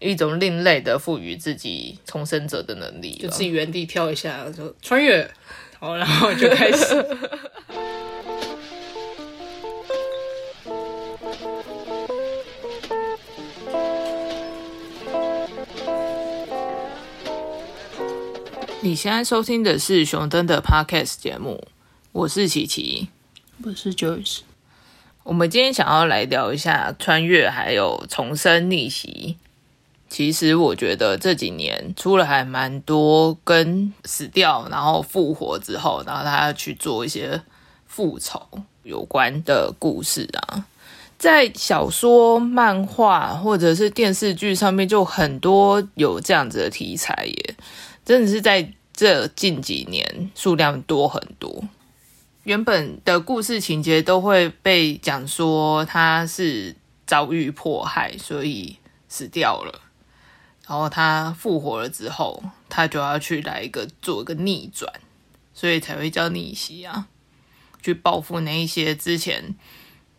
一种另类的赋予自己重生者的能力。就自己原地跳一下，说穿越，好，然后就开始。你现在收听的是熊登的 Podcast 节目，我是琪琪。我是 Joyce，我们今天想要来聊一下穿越，还有重生逆袭。其实我觉得这几年出了还蛮多跟死掉然后复活之后，然后他要去做一些复仇有关的故事啊，在小说、漫画或者是电视剧上面就很多有这样子的题材耶，真的是在这近几年数量多很多。原本的故事情节都会被讲说他是遭遇迫害，所以死掉了。然后他复活了之后，他就要去来一个做一个逆转，所以才会叫逆袭啊，去报复那一些之前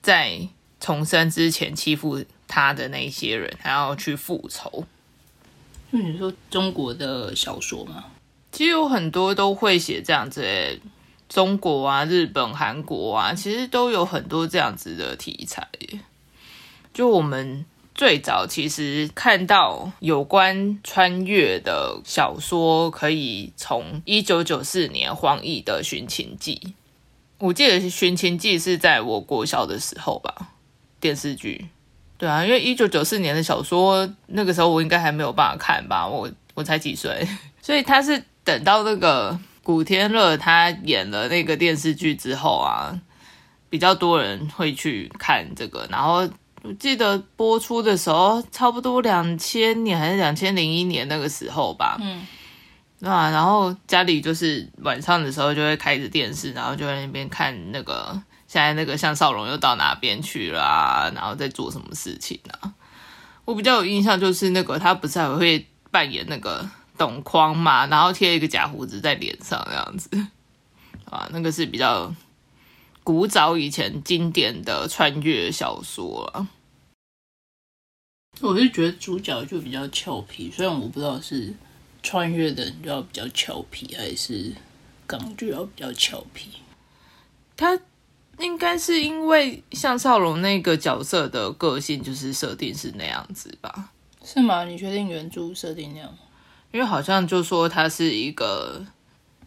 在重生之前欺负他的那一些人，还要去复仇。那你说中国的小说吗？其实有很多都会写这样子诶。中国啊、日本、韩国啊，其实都有很多这样子的题材。就我们最早其实看到有关穿越的小说，可以从一九九四年黄奕的《寻秦记》。我记得《寻秦记》是在我国小的时候吧，电视剧。对啊，因为一九九四年的小说，那个时候我应该还没有办法看吧，我我才几岁，所以他是等到那个。古天乐他演了那个电视剧之后啊，比较多人会去看这个。然后我记得播出的时候，差不多两千年还是两千零一年那个时候吧。嗯，那然后家里就是晚上的时候就会开着电视，然后就在那边看那个现在那个向少龙又到哪边去了，然后在做什么事情啊？我比较有印象就是那个他不是还会扮演那个。董匡嘛，然后贴一个假胡子在脸上，这样子，啊，那个是比较古早以前经典的穿越小说啊。我是觉得主角就比较俏皮，虽然我不知道是穿越的人就要比较俏皮，还是港剧要比较俏皮。他应该是因为向少龙那个角色的个性就是设定是那样子吧？是吗？你确定原著设定那样？因为好像就说他是一个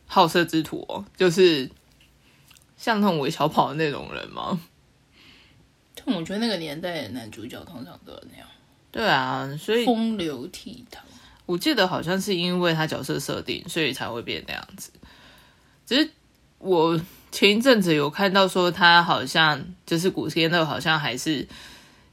好色之徒哦，就是像那种韦小跑的那种人吗？但我觉得那个年代的男主角通常都那样。对啊，所以风流倜傥。我记得好像是因为他角色设定，所以才会变那样子。只是我前一阵子有看到说，他好像就是古天乐，好像还是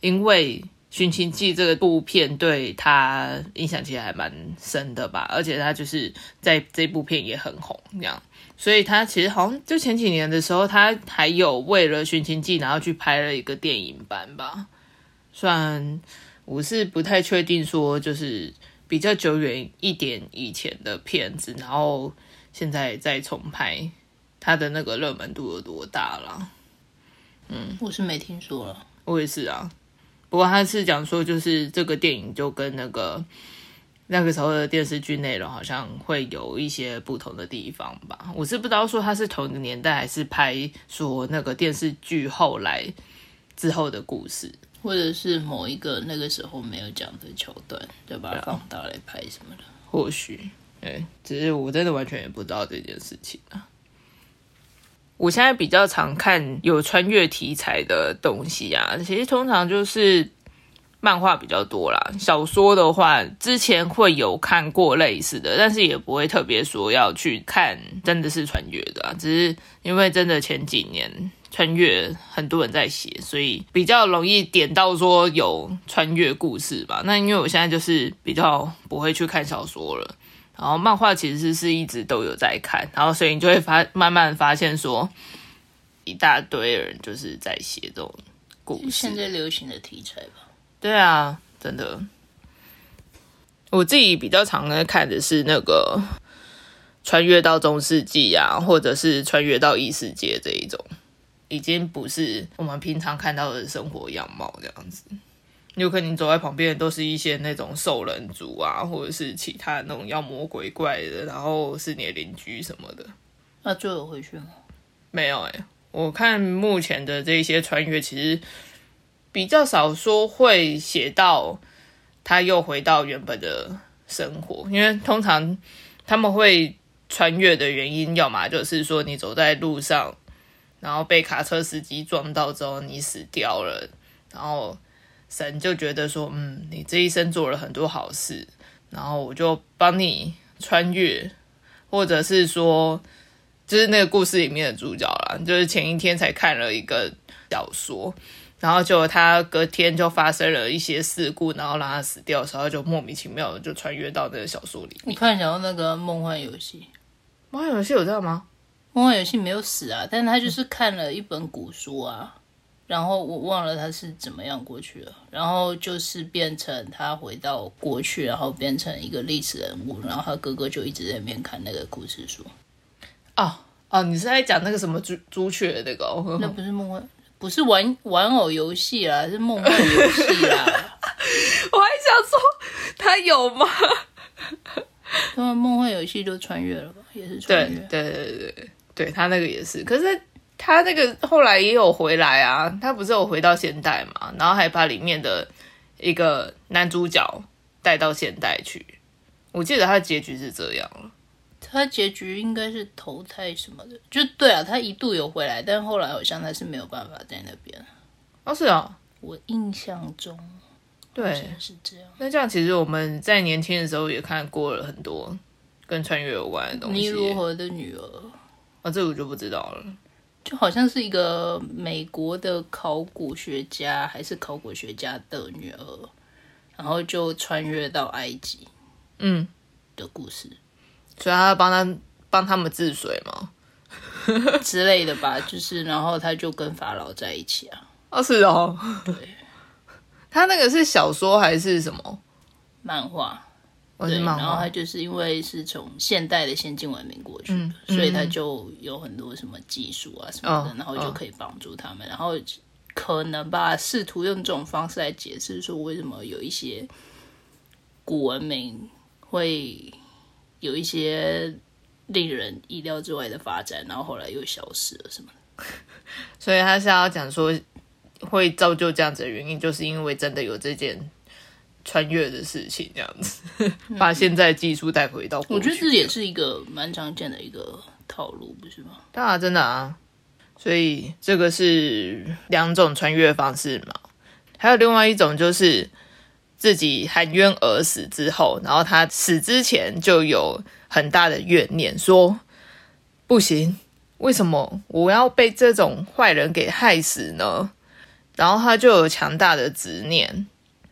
因为。《寻秦记》这个部片对他影响其实还蛮深的吧，而且他就是在这部片也很红，这样，所以他其实好像就前几年的时候，他还有为了《寻秦记》然后去拍了一个电影版吧。虽然我是不太确定说，就是比较久远一点以前的片子，然后现在再重拍，他的那个热门度有多大了？嗯，我是没听说了，我也是啊。不过他是讲说，就是这个电影就跟那个那个时候的电视剧内容好像会有一些不同的地方吧。我是不知道说它是同一个年代，还是拍说那个电视剧后来之后的故事，或者是某一个那个时候没有讲的桥段，就把它放大来拍什么的。或许，对，只是我真的完全也不知道这件事情啊。我现在比较常看有穿越题材的东西啊，其实通常就是漫画比较多啦。小说的话，之前会有看过类似的，但是也不会特别说要去看，真的是穿越的。只是因为真的前几年穿越很多人在写，所以比较容易点到说有穿越故事吧。那因为我现在就是比较不会去看小说了。然后漫画其实是一直都有在看，然后所以你就会发慢慢发现说，一大堆人就是在写这种故事，现在流行的题材吧。对啊，真的。我自己比较常在看的是那个穿越到中世纪啊，或者是穿越到异世界这一种，已经不是我们平常看到的生活样貌这样子。有可能你走在旁边都是一些那种兽人族啊，或者是其他那种妖魔鬼怪的，然后是你的邻居什么的。那就有回去吗？没有哎、我看目前的这一些穿越，其实比较少说会写到他又回到原本的生活，因为通常他们会穿越的原因，要么就是说你走在路上，然后被卡车司机撞到之后你死掉了，然后神就觉得说，嗯，你这一生做了很多好事，然后我就帮你穿越，或者是说。就是那个故事里面的主角啦，就是前一天才看了一个小说，然后就他隔天就发生了一些事故，然后让他死掉的时候，就莫名其妙的就穿越到那个小说里我面。突然想到那个梦幻游戏，梦幻，游戏有这样吗？梦幻游戏没有死啊，但他就是看了一本古书啊，然后我忘了他是怎么样过去了，然后就是变成他回到过去，然后变成一个历史人物，然后他哥哥就一直在那边看那个故事书，哦哦，你是在讲那个什么朱朱雀的那个、哦？那不是梦幻，不是玩玩偶游戏啦，是梦幻游戏啦。我还想说他有吗？他们梦幻游戏都穿越了吧，也是穿越。对对对对，对他那个也是，可是他那个后来也有回来啊，他不是有回到现代嘛，然后还把里面的一个男主角带到现代去。我记得他的结局是这样了。他结局应该是投胎什么的，就对啊，他一度有回来，但后来好像他是没有办法在那边。哦，是哦，我印象中对，是这样。那这样其实我们在年轻的时候也看过了很多跟穿越有关的东西尼。罗河的女儿，啊，这个我就不知道了。就好像是一个美国的考古学家还是考古学家的女儿，然后就穿越到埃及嗯，的故事所以他帮他帮他们治水嘛。之类的吧。就是然后他就跟法老在一起啊，哦，是哦。对，他那个是小说还是什么？漫画。对，漫画然后他。就是因为是从现代的先进文明过去的，嗯所以他就有很多什么技术啊什么的，哦然后就可以帮助他们，然后可能吧，试图用这种方式来解释说为什么有一些古文明会有一些令人意料之外的发展，然后后来又消失了什么的。所以他是要讲说会造就这样子的原因，就是因为真的有这件穿越的事情，这样子 把现在技术带回到过去。我觉得这也是一个蛮常见的一个套路，不是吗？当然真的啊，所以这个是两种穿越方式嘛。还有另外一种就是自己含冤而死之后，然后他死之前就有很大的怨念，说不行，为什么我要被这种坏人给害死呢？然后他就有强大的执念，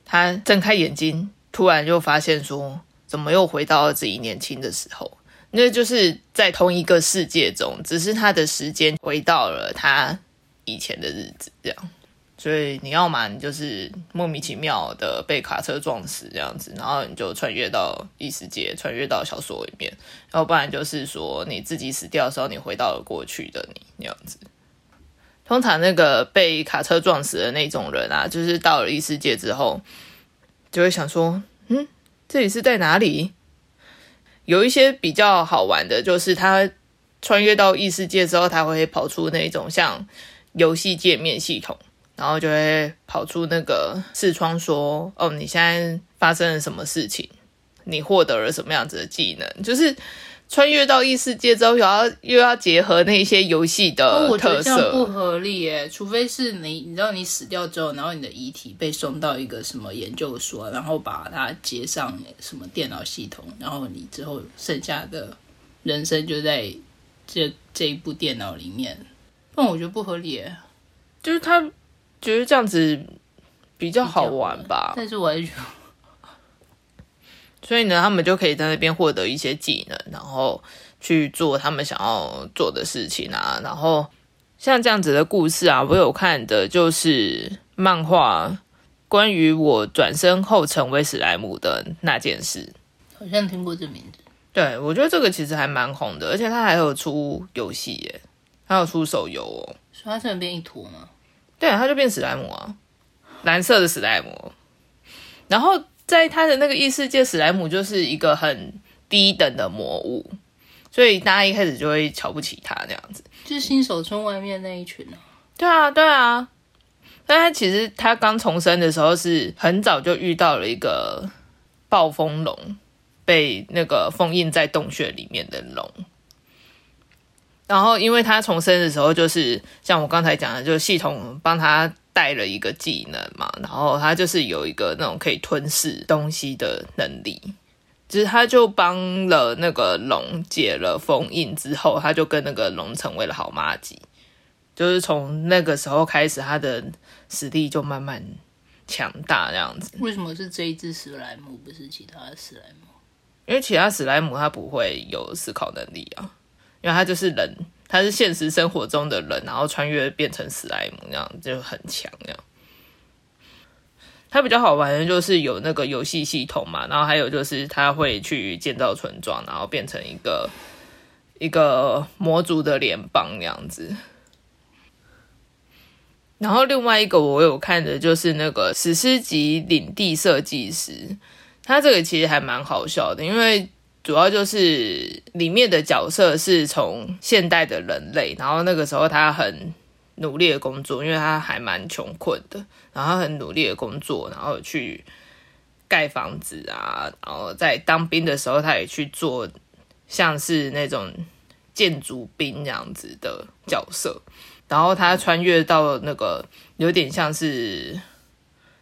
他睁开眼睛，突然就发现说，怎么又回到了自己年轻的时候？那就是在同一个世界中，只是他的时间回到了他以前的日子，这样。所以你要嘛，你就是莫名其妙的被卡车撞死这样子，然后你就穿越到异世界，穿越到小说里面；要不然就是说你自己死掉的时候，你回到了过去的你那样子。通常那个被卡车撞死的那种人啊，就是到了异世界之后，就会想说，嗯，这里是在哪里？有一些比较好玩的，就是他穿越到异世界之后，他会跑出那种像游戏界面系统，然后就会跑出那个视窗说：“哦，你现在发生了什么事情？你获得了什么样子的技能？”就是穿越到异世界之后，又要又要结合那些游戏的哦我觉特得这样不。合理耶，除非是你，你知道你死掉之后，然后你的遗体被送到一个什么研究所，然后把它接上什么电脑系统，然后你之后剩下的人生就在这这一部电脑里面，但我觉得不合理耶。就是他觉得这样子比较好玩吧，但是我还是觉得所以呢，他们就可以在那边获得一些技能，然后去做他们想要做的事情啊。然后像这样子的故事啊，我有看的就是漫画，关于我转身后成为史莱姆的那件事。好像听过这名字。对，我觉得这个其实还蛮红的，而且它还有出游戏耶，还有出手游哦。所以它是能变一坨吗？对啊，他就变史莱姆啊，蓝色的史莱姆。然后在他的那个异世界，史莱姆就是一个很低等的魔物，所以大家一开始就会瞧不起他那样子。就是新手村外面那一群啊。对啊，对啊。但他其实他刚重生的时候是很早就遇到了一个暴风龙，被那个封印在洞穴里面的龙。然后因为他重生的时候，就是像我刚才讲的，就是系统帮他带了一个技能嘛，然后他就是有一个那种可以吞噬东西的能力。就是他就帮了那个龙解了封印之后，他就跟那个龙成为了好妈吉。就是从那个时候开始，他的实力就慢慢强大这样子。为什么是这一只史莱姆，不是其他的史莱姆？因为其他史莱姆它不会有思考能力啊，因为它就是人，他是现实生活中的人，然后穿越变成史莱姆，那样就很强。这样，它比较好玩的就是有那个游戏系统嘛，然后还有就是它会去建造村庄，然后变成一个一个魔族的联邦那样子。然后另外一个我有看的就是那个史诗级领地设计师，他这个其实还蛮好笑的，因为主要就是里面的角色是从现代的人类，然后那个时候他很努力的工作，因为他还蛮穷困的，然后很努力的工作，然后去盖房子啊，然后在当兵的时候他也去做像是那种建筑兵这样子的角色。然后他穿越到那个有点像是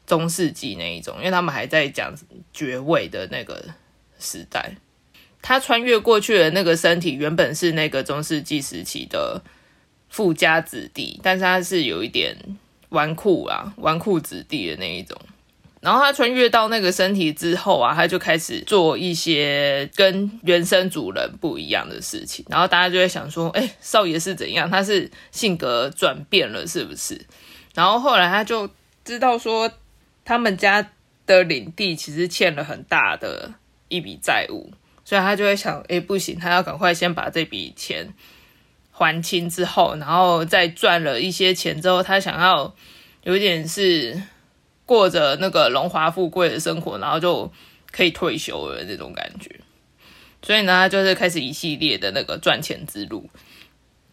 中世纪那一种，因为他们还在讲爵位的那个时代。他穿越过去的那个身体原本是那个中世纪时期的富家子弟，但是他是有一点纨绔啊，纨绔子弟的那一种。然后他穿越到那个身体之后啊，他就开始做一些跟原生主人不一样的事情。然后大家就会想说：“哎，少爷是怎样？他是性格转变了，是不是？”然后后来他就知道说，他们家的领地其实欠了很大的一笔债务，所以他就会想：“哎，不行，他要赶快先把这笔钱还清之后，然后再赚了一些钱之后，他想要有点是。”过着那个荣华富贵的生活，然后就可以退休了这种感觉。所以呢，他就是开始一系列的那个赚钱之路。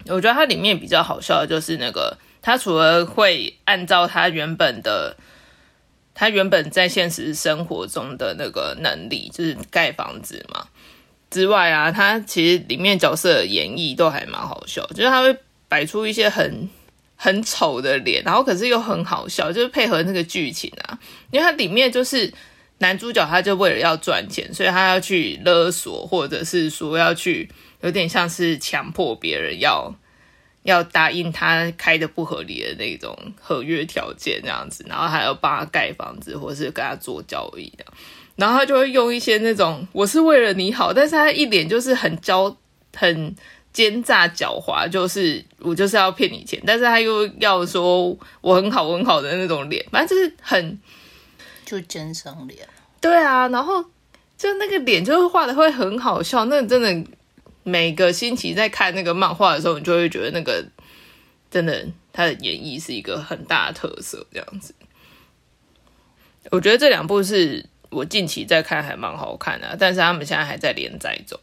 我觉得它里面比较好笑的就是那个，他除了会按照他原本的，他原本在现实生活中的那个能力，就是盖房子嘛之外啊，他其实里面角色的演绎都还蛮好笑，就是他会摆出一些很。很丑的脸，然后可是又很好笑，就是配合那个剧情啊。因为它里面就是男主角，他就为了要赚钱，所以他要去勒索，或者是说要去有点像是强迫别人要要答应他开的不合理的那种合约条件这样子，然后还要帮他盖房子，或者是跟他做交易的。然后他就会用一些那种我是为了你好，但是他一脸就是很骄很。奸诈狡猾，就是我就是要骗你钱，但是他又要说我很好，我很好的那种脸，反正就是很就奸商脸。对啊，然后就那个脸就是画的会很好笑，那真的每个星期在看那个漫画的时候，你就会觉得那个真的他的演绎是一个很大的特色，这样子。我觉得这两部是我近期在看还蛮好看的，但是他们现在还在连载中。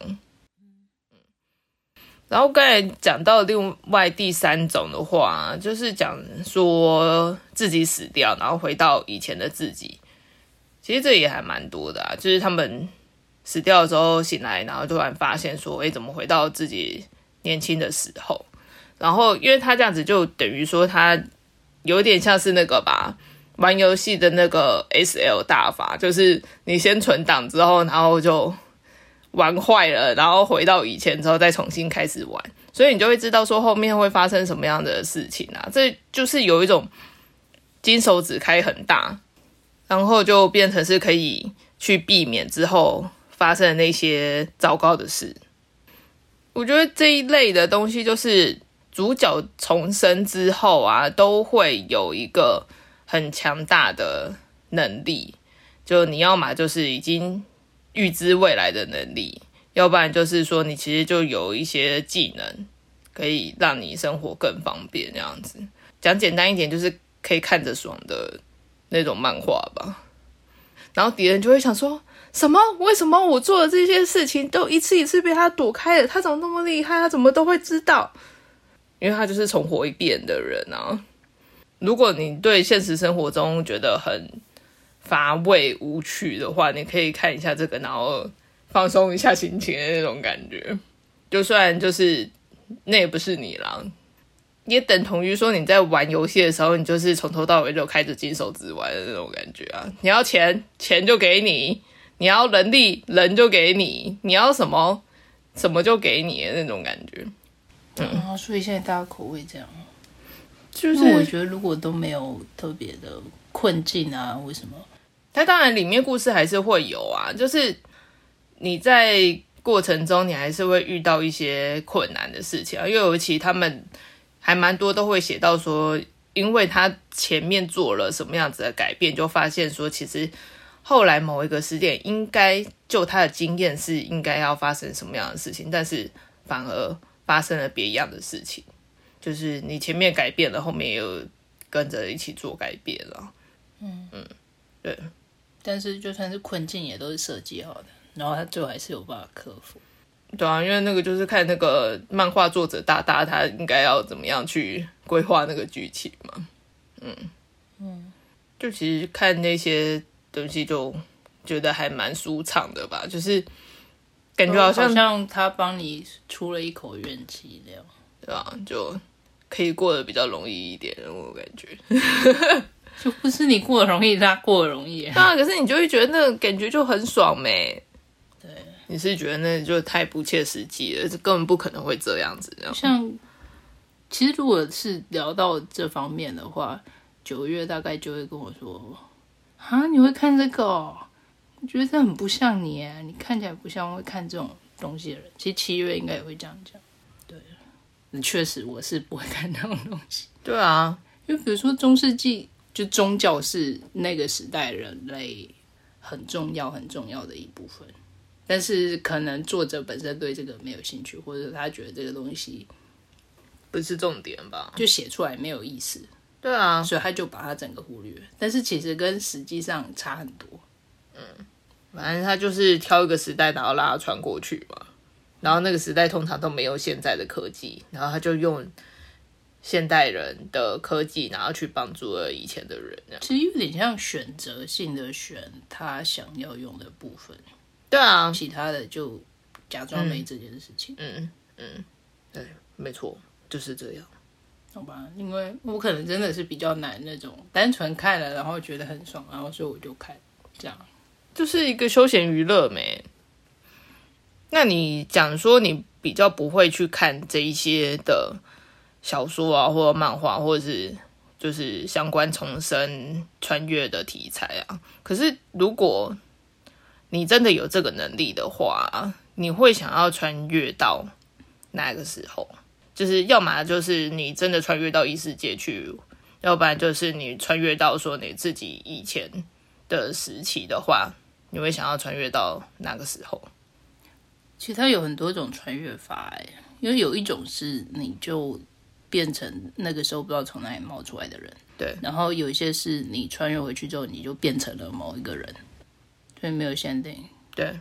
然后刚才讲到另外第三种的话，就是讲说自己死掉，然后回到以前的自己。其实这也还蛮多的，就是他们死掉的时候醒来，然后突然发现说，哎，怎么回到自己年轻的时候？然后因为他这样子，就等于说他有点像是那个吧，玩游戏的那个 S L 大法，就是你先存档之后，然后就。玩坏了，然后回到以前之后再重新开始玩，所以你就会知道说后面会发生什么样的事情啊！这就是有一种金手指开很大，然后就变成是可以去避免之后发生的那些糟糕的事。我觉得这一类的东西就是主角重生之后啊，都会有一个很强大的能力，就你要嘛就是已经。预知未来的能力，要不然就是说你其实就有一些技能，可以让你生活更方便。这样子讲简单一点，就是可以看着爽的那种漫画吧。然后敌人就会想说什么？为什么我做的这些事情都一次一次被他躲开了？他怎么那么厉害？他怎么都会知道？因为他就是重活一遍的人啊！如果你对现实生活中觉得很乏味无趣的话，你可以看一下这个，然后放松一下心情的那种感觉。就算就是那也不是你啦，也等同于说你在玩游戏的时候，你就是从头到尾就开着金手指玩的那种感觉啊！你要钱，钱就给你；你要人力，人就给你；你要什么，什么就给你的那种感觉。嗯，所以现在大家口味这样，就是我觉得如果都没有特别的困境啊，为什么？它当然里面故事还是会有啊，就是你在过程中你还是会遇到一些困难的事情啊，因为尤其他们还蛮多都会写到说，因为他前面做了什么样子的改变，就发现说其实后来某一个时点应该就他的经验是应该要发生什么样的事情，但是反而发生了别样的事情，就是你前面改变了，后面也有跟着一起做改变了。嗯嗯，对。但是就算是困境，也都是设计好的，然后他最后还是有办法克服。对啊，因为那个就是看那个漫画作者大大他应该要怎么样去规划那个剧情嘛。嗯嗯，就其实看那些东西就觉得还蛮舒畅的吧，就是感觉好像好像他帮你出了一口怨气那样。对啊，就可以过得比较容易一点，我感觉。就不是你过得容易，他过得容易。对啊，可是你就会觉得那个感觉就很爽没？对，你是觉得那就太不切实际了，这根本不可能会这样子。像其实如果是聊到这方面的话，九月大概就会跟我说：“啊，你会看这个、哦？我觉得这很不像你耶，你看起来不像会看这种东西的人。”其实七月应该也会这样讲。对，确实我是不会看那种东西。对啊，因为比如说中世纪，就宗教是那个时代人类很重要、很重要的一部分。但是可能作者本身对这个没有兴趣，或者他觉得这个东西不是重点吧？就写出来没有意思，对啊，所以他就把它整个忽略。但是其实跟实际上差很多。嗯反正他就是挑一个时代，然后让他穿过去嘛。然后那个时代通常都没有现在的科技，然后他就用现代人的科技，然后去帮助了以前的人。其实有点像选择性的选他想要用的部分，对啊，其他的就假装没这件事情，嗯嗯，对，没错，就是这样。好吧？因为我可能真的是比较难那种单纯看了然后觉得很爽，然后所以我就看这样。就是一个休闲娱乐没。那你讲说你比较不会去看这一些的小说啊，或者漫画，或者是就是相关重生穿越的题材啊。可是如果你真的有这个能力的话，你会想要穿越到哪个时候？就是要么就是你真的穿越到异世界去，要不然就是你穿越到说你自己以前的时期的话，你会想要穿越到哪个时候？其实它有很多种穿越法哎，因为有一种是你就变成那个时候不知道从哪里冒出来的人，对，然后有一些是你穿越回去之后你就变成了某一个人，所以没有限定。对，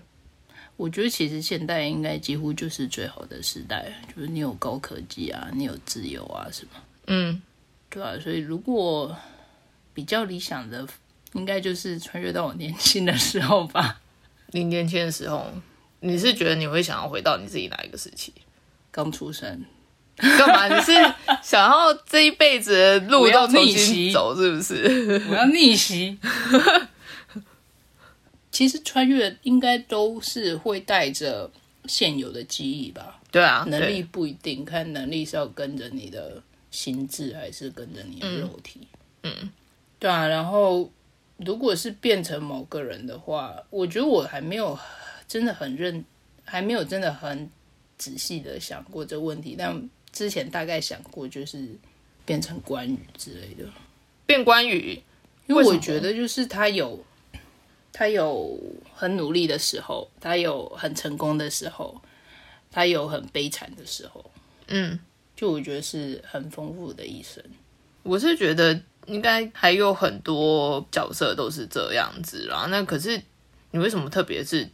我觉得其实现代应该几乎就是最好的时代，就是你有高科技啊，你有自由啊什么，嗯，对啊，所以如果比较理想的，应该就是穿越到我年轻的时候吧，你年轻的时候，你是觉得你会想要回到你自己哪一个时期？刚出生。干嘛？你是想要这一辈子的路我要都重逆袭新走，是不是？我要逆袭。其实穿越应该都是会带着现有的记忆吧，对啊，能力不一定，看能力是要跟着你的心智，还是跟着你的肉体。嗯，对啊。然后如果是变成某个人的话，我觉得我还没有真的很认，还没有真的很仔细的想过这个问题，但之前大概想过，就是变成关羽之类的。变关羽，因为我觉得就是他有他有很努力的时候，他有很成功的时候，他有很悲惨的时候，嗯，就我觉得是很丰富的一生。我是觉得应该还有很多角色都是这样子啦。那可是你为什么特别是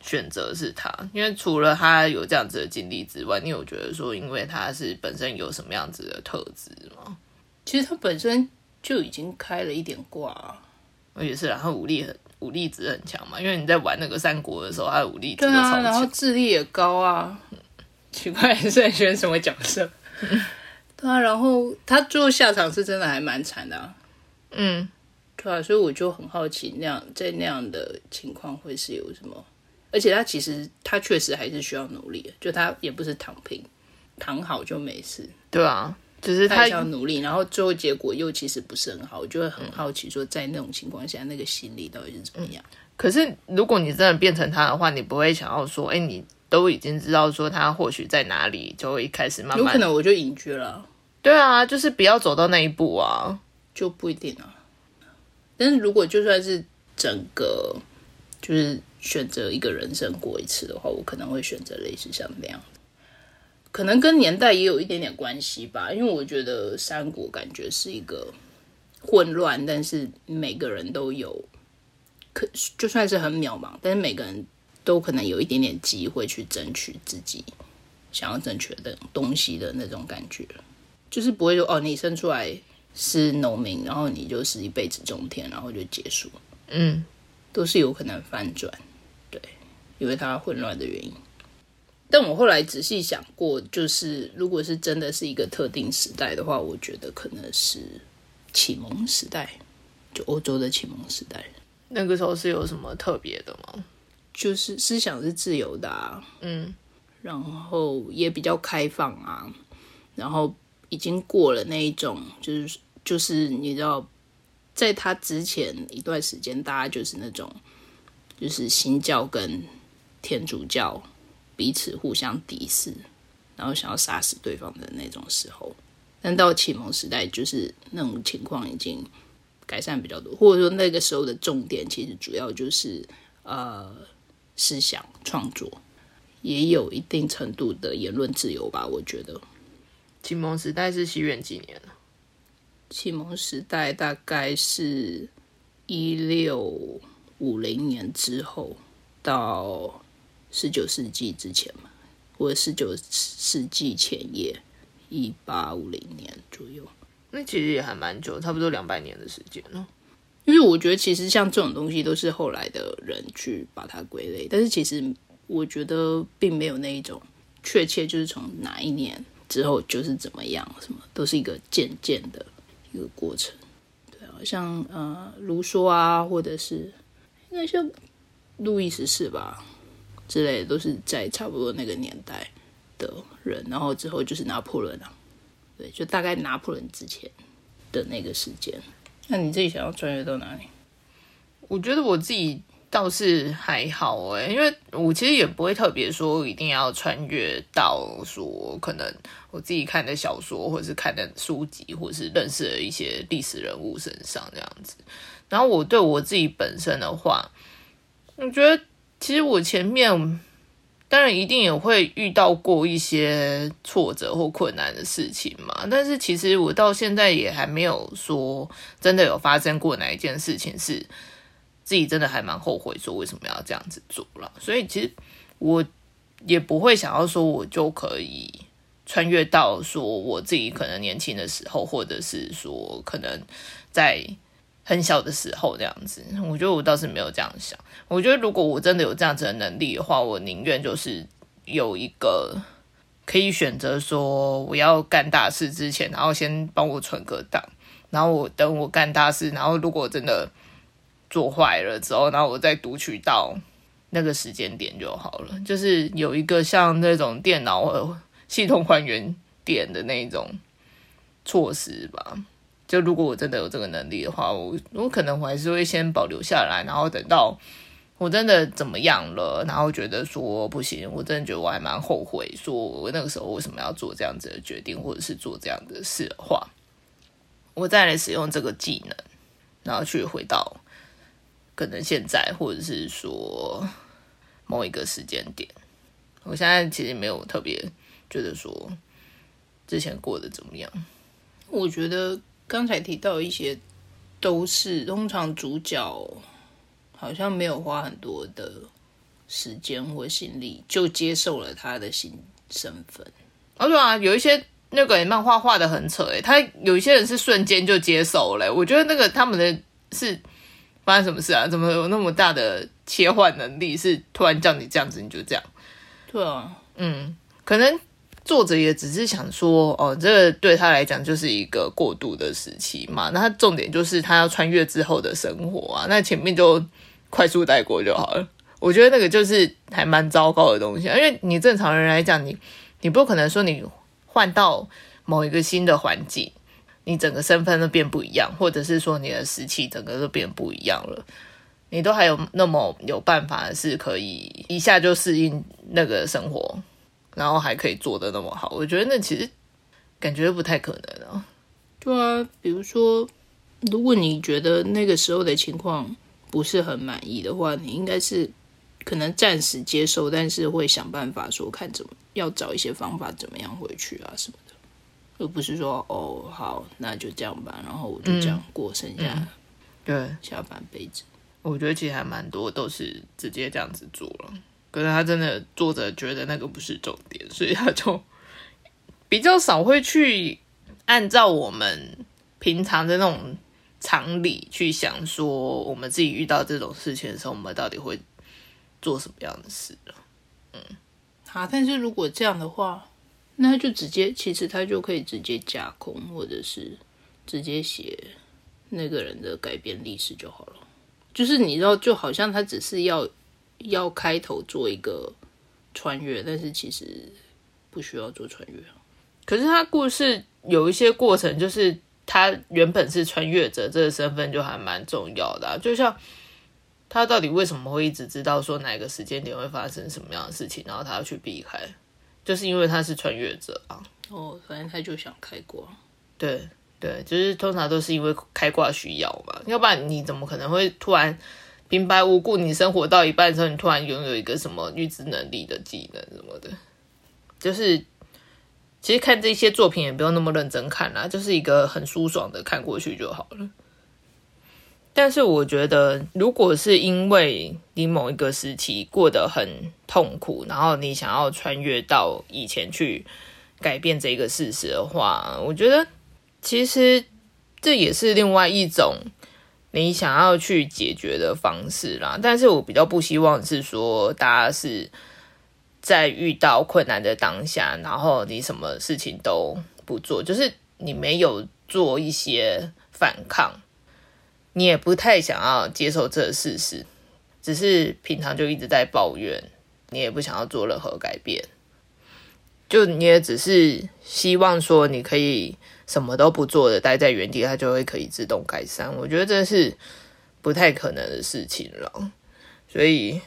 选择是他？因为除了他有这样子的经历之外，你有觉得说，因为他是本身有什么样子的特质吗？其实他本身就已经开了一点挂、啊，也是然后武力很武力值很强嘛。因为你在玩那个三国的时候，他的武力值对啊，然后。智力也高啊。奇怪，是在选什么角色？对啊，然后他最后下场是真的还蛮惨的、啊。嗯，对啊，所以我就很好奇，那样在那样的情况会是有什么？而且他其实他确实还是需要努力的，就他也不是躺平，躺好就没事，对啊，就是他他要努力，然后最后结果又其实不是很好，我就会很好奇说，在那种情况下，那个心理到底是怎么样？可是如果你真的变成他的话，你不会想要说，哎，你都已经知道说他或许在哪里，就会一开始慢慢有可。能我就隐居了，对啊，就是不要走到那一步啊。就不一定啊。但是如果就算是整个就是选择一个人生过一次的话，我可能会选择类似像那样。可能跟年代也有一点点关系吧，因为我觉得三国感觉是一个混乱，但是每个人都有，可就算是很渺茫，但是每个人都可能有一点点机会去争取自己想要争取的东西的那种感觉，就是不会说哦，你生出来是农民，然后你就是一辈子种田，然后就结束，嗯，都是有可能翻转，因为它混乱的原因。但我后来仔细想过，就是如果是真的是一个特定时代的话，我觉得可能是启蒙时代，就欧洲的启蒙时代，那个时候是有什么特别的吗？就是思想是自由的啊，嗯，然后也比较开放啊，然后已经过了那一种，就是就是你知道，在他之前一段时间，大家就是那种就是新教跟天主教彼此互相敌视，然后想要杀死对方的那种时候。但到启蒙时代，就是那种情况已经改善比较多，或者说那个时候的重点其实主要就是呃思想创作。也有一定程度的言论自由吧，我觉得。启蒙时代是西元几年了启蒙时代大概是一六五零年之后到十九世纪之前嘛，或者十九世纪前夜，一八五零年左右。那其实也还蛮久，差不多两百年的时间了。因为我觉得其实像这种东西都是后来的人去把它归类，但是其实我觉得并没有那一种确切就是从哪一年之后就是怎么样，什么都是一个渐渐的一个过程。对啊，像呃卢梭啊，或者是应该像路易十四吧之类的，都是在差不多那个年代的人，然后之后就是拿破仑啊，对，就大概拿破仑之前的那个时间。那你自己想要穿越到哪里？我觉得我自己倒是还好诶、因为我其实也不会特别说一定要穿越到说可能我自己看的小说，或者是看的书籍，或者是认识的一些历史人物身上这样子。然后我对我自己本身的话，我觉得其实我前面当然一定也会遇到过一些挫折或困难的事情嘛，但是其实我到现在也还没有说真的有发生过哪一件事情是自己真的还蛮后悔说为什么要这样子做了，所以其实我也不会想要说我就可以穿越到说我自己可能年轻的时候，或者是说可能在很小的时候这样子，我觉得我倒是没有这样想。我觉得如果我真的有这样子的能力的话，我宁愿就是有一个可以选择说我要干大事之前，然后先帮我存个档，然后我等我干大事，然后如果真的做坏了之后，然后我再读取到那个时间点就好了。就是有一个像那种电脑系统还原点的那种措施吧。就如果我真的有这个能力的话，我我可能我还是会先保留下来，然后等到我真的怎么样了，然后觉得说不行，我真的觉得我还蛮后悔，说我那个时候为什么要做这样子的决定，或者是做这样的事的话，我再来使用这个技能，然后去回到可能现在，或者是说某一个时间点。我现在其实没有特别觉得说之前过得怎么样。我觉得刚才提到一些，都是通常主角好像没有花很多的时间或心力，就接受了他的新身份。哦，对啊，有一些那个漫画画的很扯诶，他有一些人是瞬间就接受了，我觉得那个他们的是发生什么事啊？怎么有那么大的切换能力？是突然叫你这样子，你就这样？对啊，嗯，可能作者也只是想说，哦，这个对他来讲就是一个过渡的时期嘛。那他重点就是他要穿越之后的生活啊，那前面就快速带过就好了。我觉得那个就是还蛮糟糕的东西，因为你正常人来讲，你你不可能说你换到某一个新的环境，你整个身份都变不一样，或者是说你的时期整个都变不一样了，你都还有那么有办法是可以一下就适应那个生活，然后还可以做的那么好，我觉得那其实感觉不太可能啊。对啊，比如说，如果你觉得那个时候的情况不是很满意的话，你应该是可能暂时接受，但是会想办法说看怎么要找一些方法怎么样回去啊什么的，而不是说哦好那就这样吧，然后我就这样过剩下对，下半辈子。我觉得其实还蛮多都是直接这样子做了，可是他真的作者觉得那个不是重点，所以他就比较少会去按照我们平常的那种常理去想，说我们自己遇到这种事情的时候，我们到底会做什么样的事嗯。啊，但是如果这样的话，那就直接其实他就可以直接架空，或者是直接写那个人的改变历史就好了。就是你知道，就好像他只是要要开头做一个穿越，但是其实不需要做穿越。可是他故事有一些过程，就是他原本是穿越者这个身份就还蛮重要的、就像他到底为什么会一直知道说哪个时间点会发生什么样的事情，然后他要去避开，就是因为他是穿越者啊。哦，反正他就想开挂。对对，就是通常都是因为开挂需要嘛，要不然你怎么可能会突然平白无故你生活到一半的时候，你突然拥有一个什么预知能力的技能什么的，就是其实看这些作品也不用那么认真看啦，就是一个很舒爽的看过去就好了。但是我觉得，如果是因为你某一个时期过得很痛苦，然后你想要穿越到以前去改变这个事实的话，我觉得其实这也是另外一种你想要去解决的方式啦。但是我比较不希望是说大家是在遇到困难的当下，然后你什么事情都不做，就是你没有做一些反抗。你也不太想要接受这个事实，只是平常就一直在抱怨，你也不想要做任何改变，就你也只是希望说你可以什么都不做的待在原地，它就会可以自动改善。我觉得这是不太可能的事情了，所以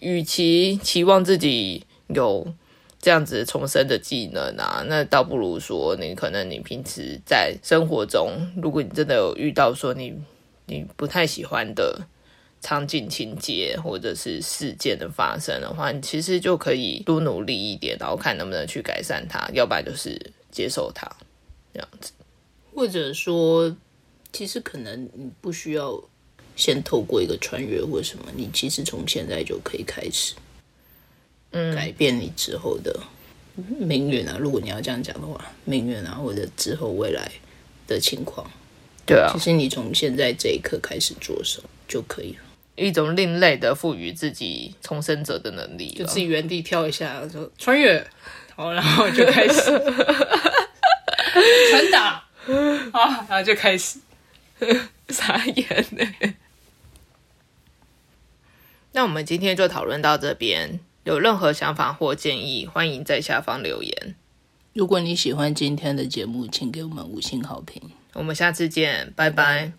与其期望自己有这样子重生的技能啊，那倒不如说你可能你平时在生活中，如果你真的有遇到说你你不太喜欢的场景情节或者是事件的发生的话，你其实就可以多努力一点，然后看能不能去改善它，要不然就是接受它这样子。或者说，其实可能你不需要先透过一个穿越或什么，你其实从现在就可以开始，嗯，改变你之后的命运啊。如果你要这样讲的话，命运啊，或者之后未来的情况，对啊其，实你从现在这一刻开始着手就可以了。一种另类的赋予自己重生者的能力，就自己原地跳一下，说穿越，好，然后就开始 传达啊，然后就开始。傻眼呢。那我们今天就讨论到这边，有任何想法或建议，欢迎在下方留言。如果你喜欢今天的节目，请给我们五星好评。我们下次见，拜拜。